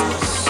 house.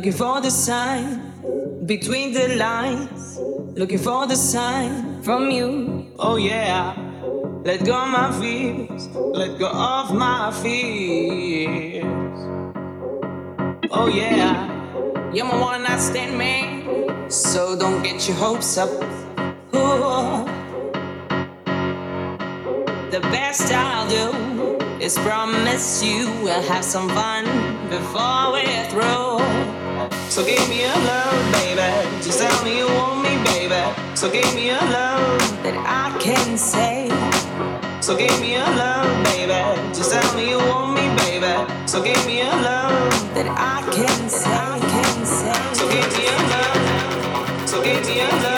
Looking for the sign between the lines. Looking for the sign from you. Oh yeah. Let go of my fears. Let go of my fears. Oh yeah. You're my one night stand man. So don't get your hopes up. Ooh. The best I'll do is promise you we'll have some fun before we're through. So give me a love, baby. Just tell me you want me, baby. So give me a love that I can say. So give me a love, baby. Just tell me you want me, baby. So give me a love that I can say. I can say. So give me a love. So give me a love.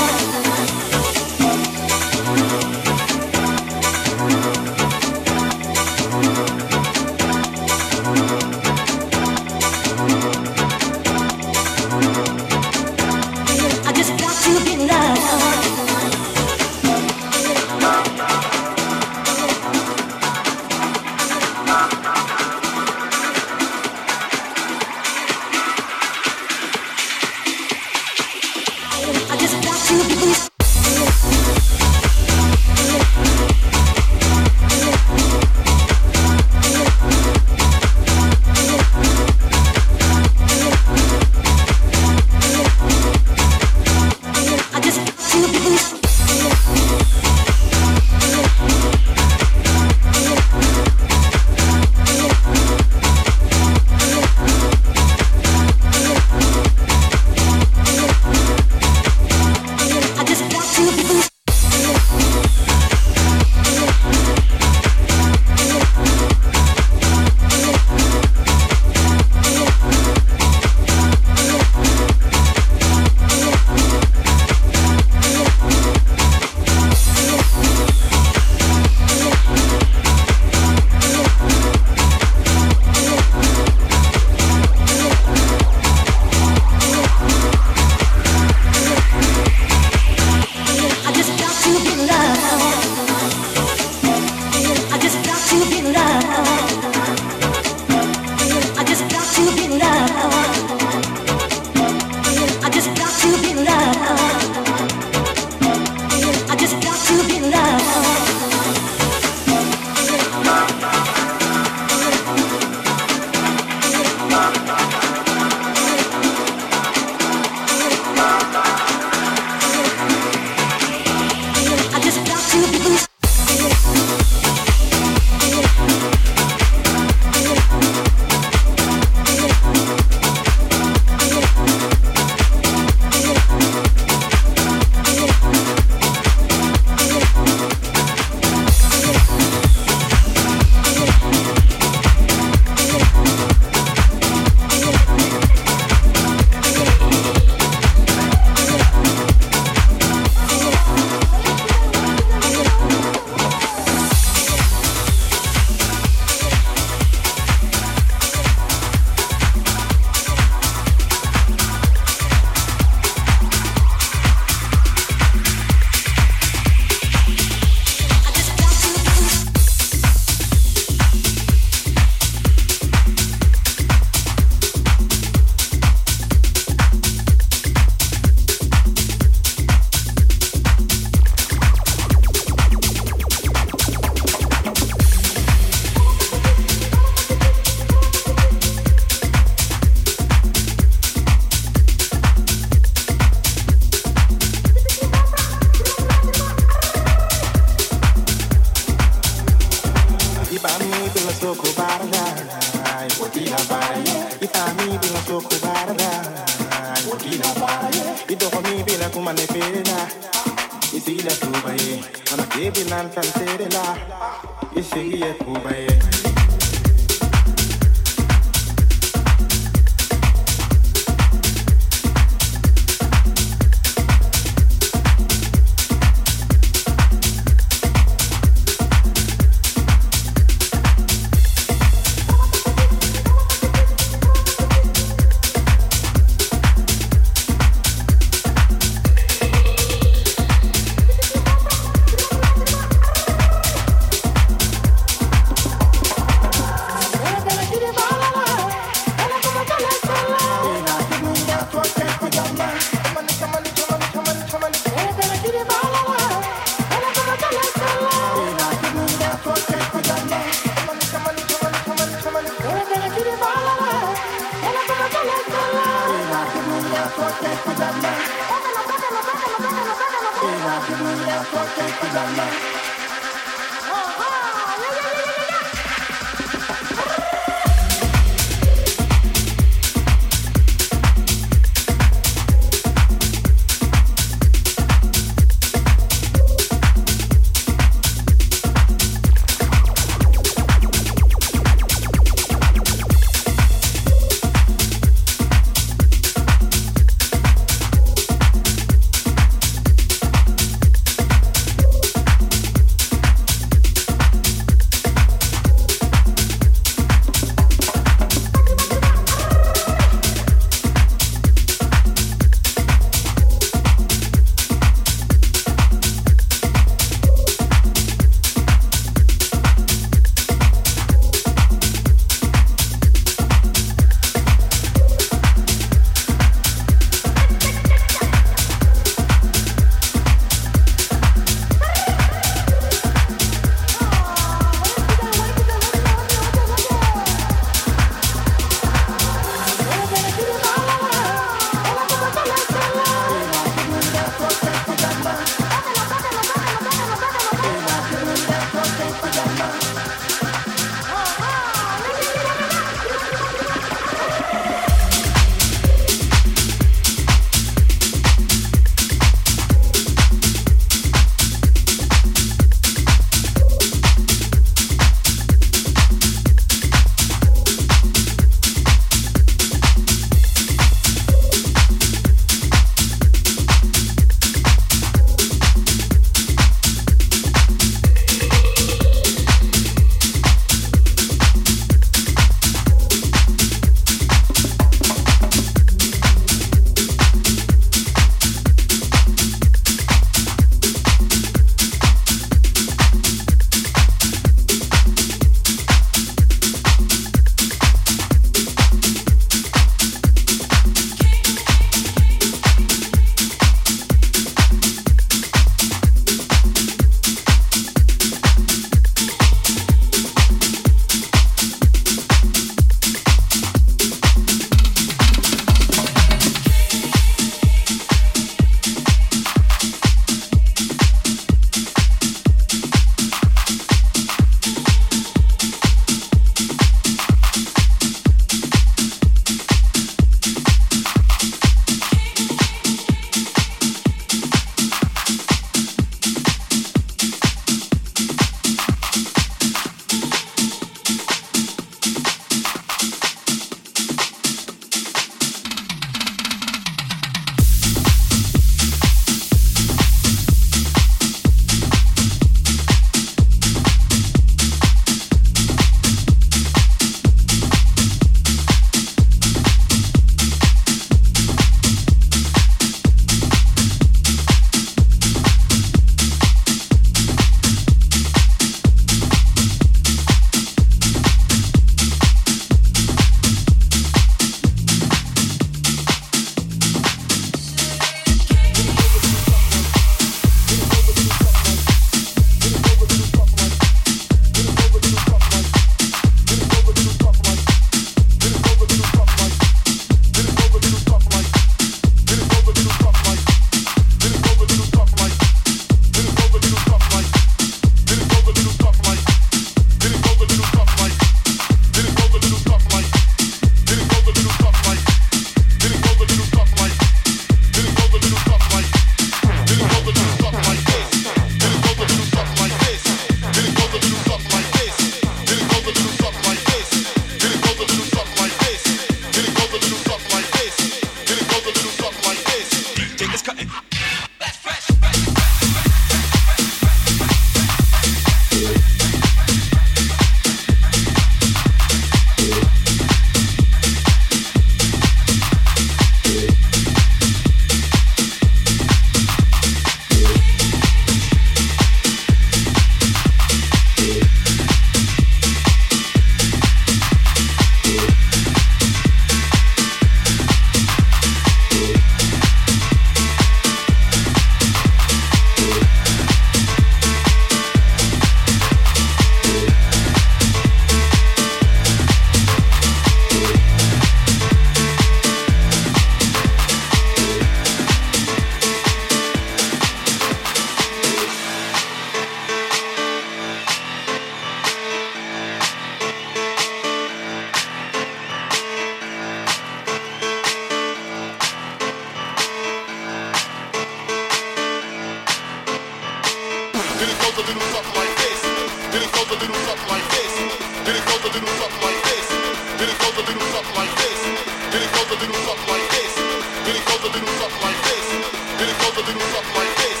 little something like this.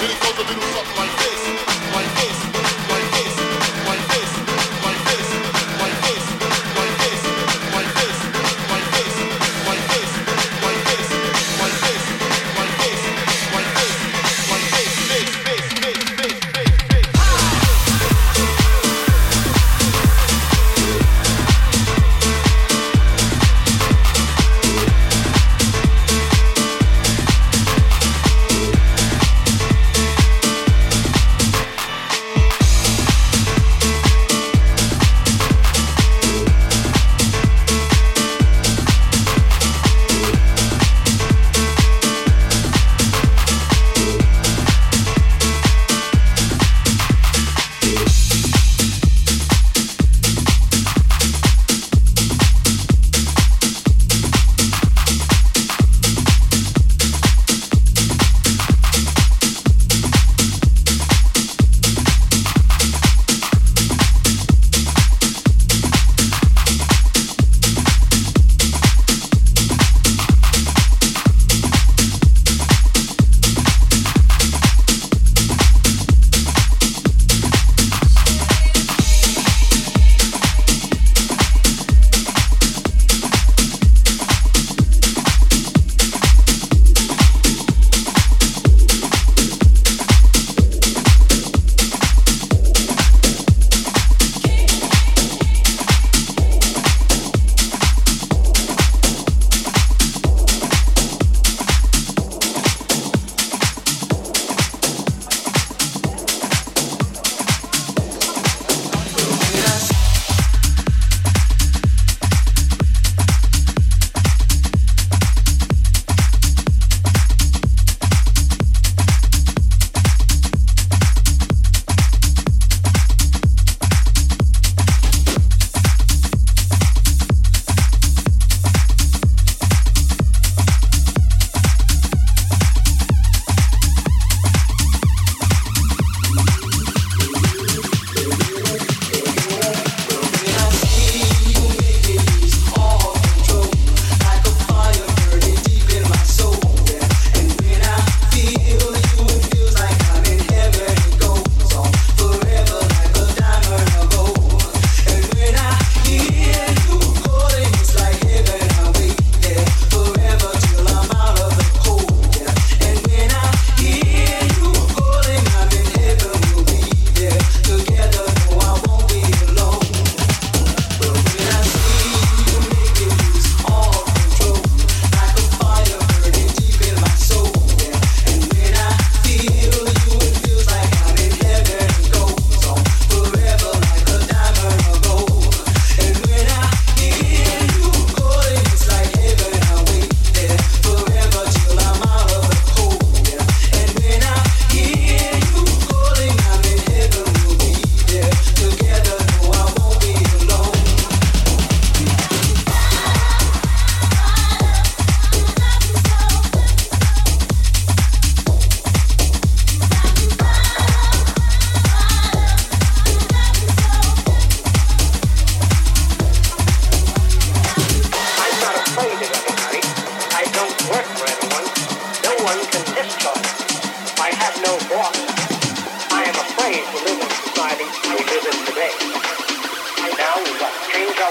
Then it goes a little something.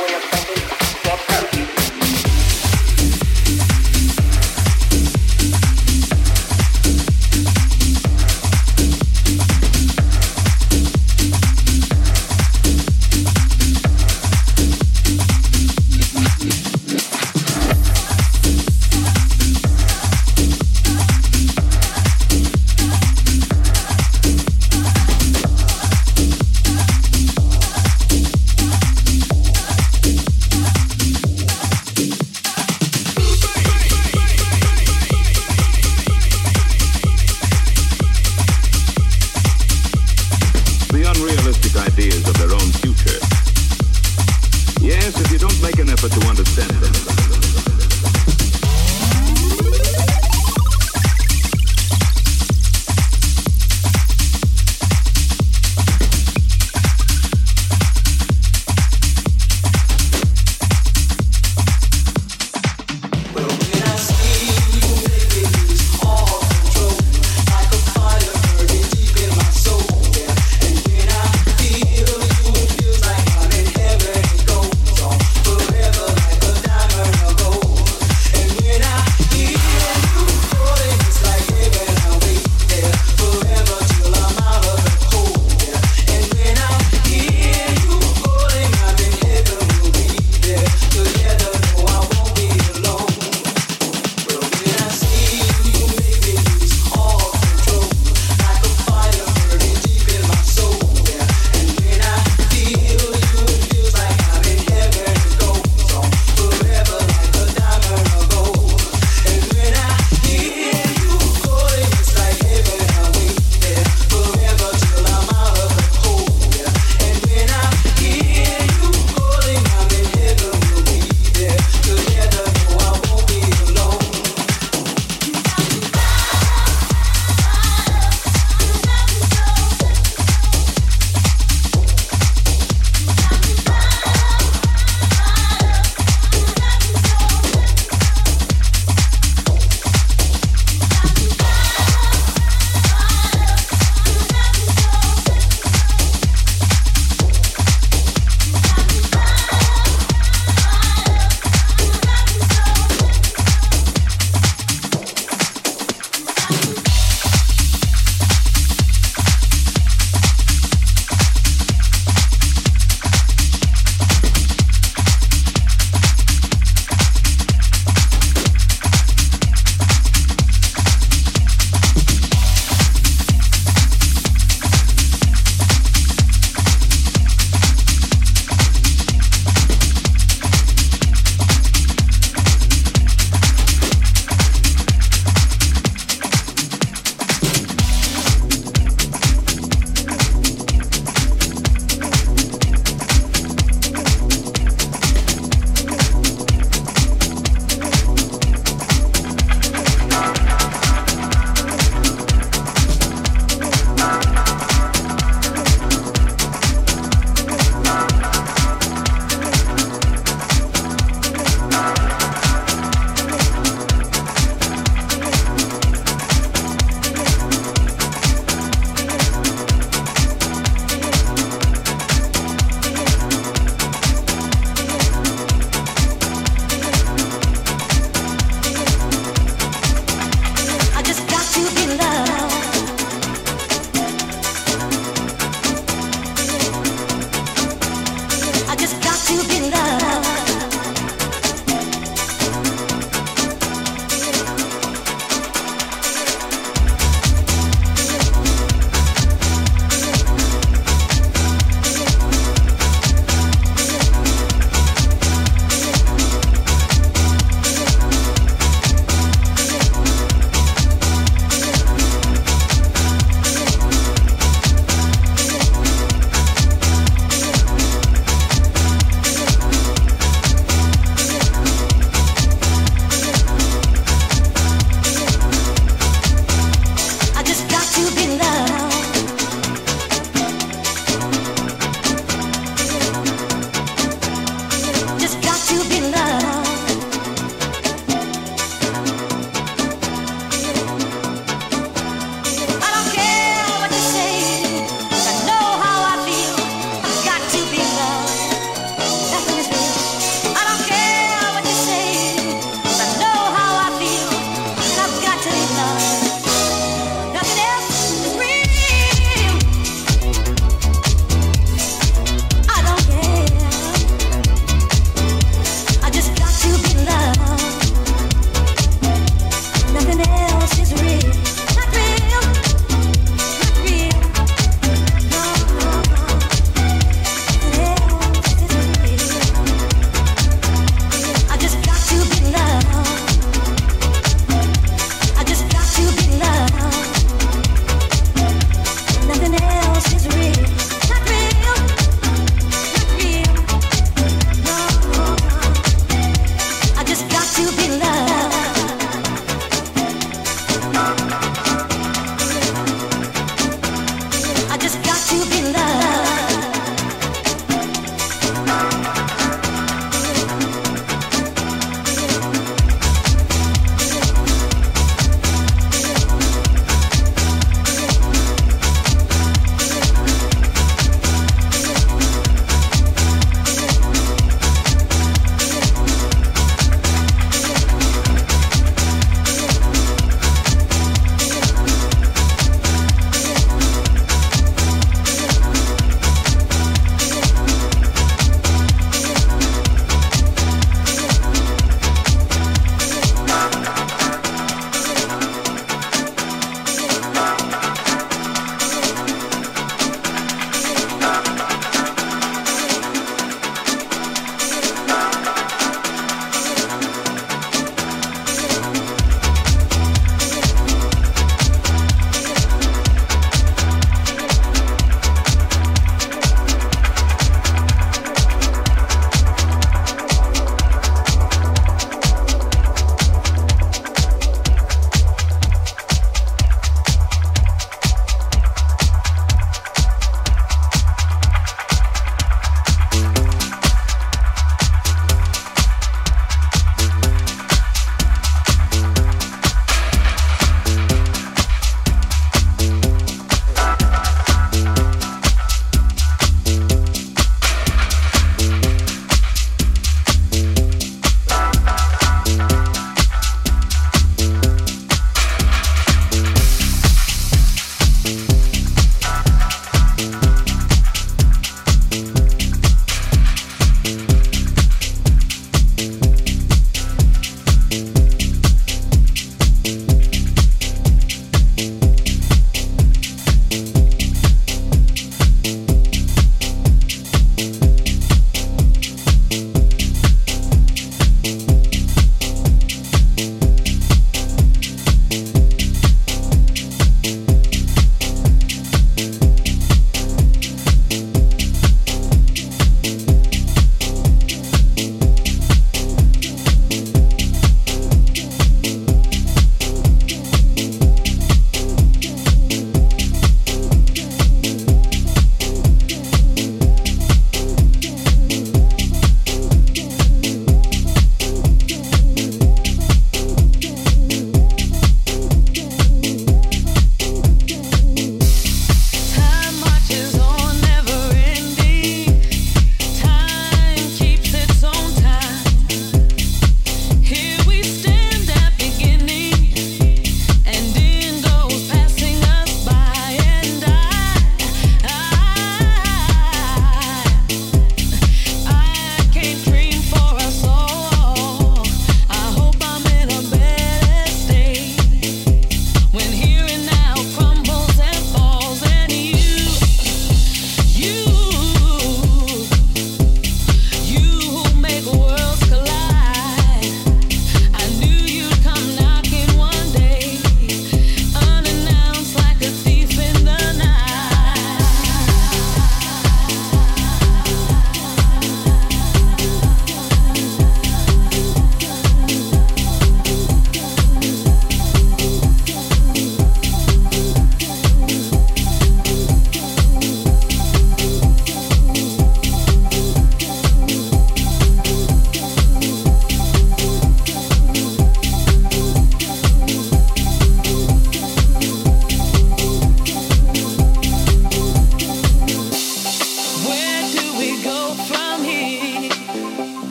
way up.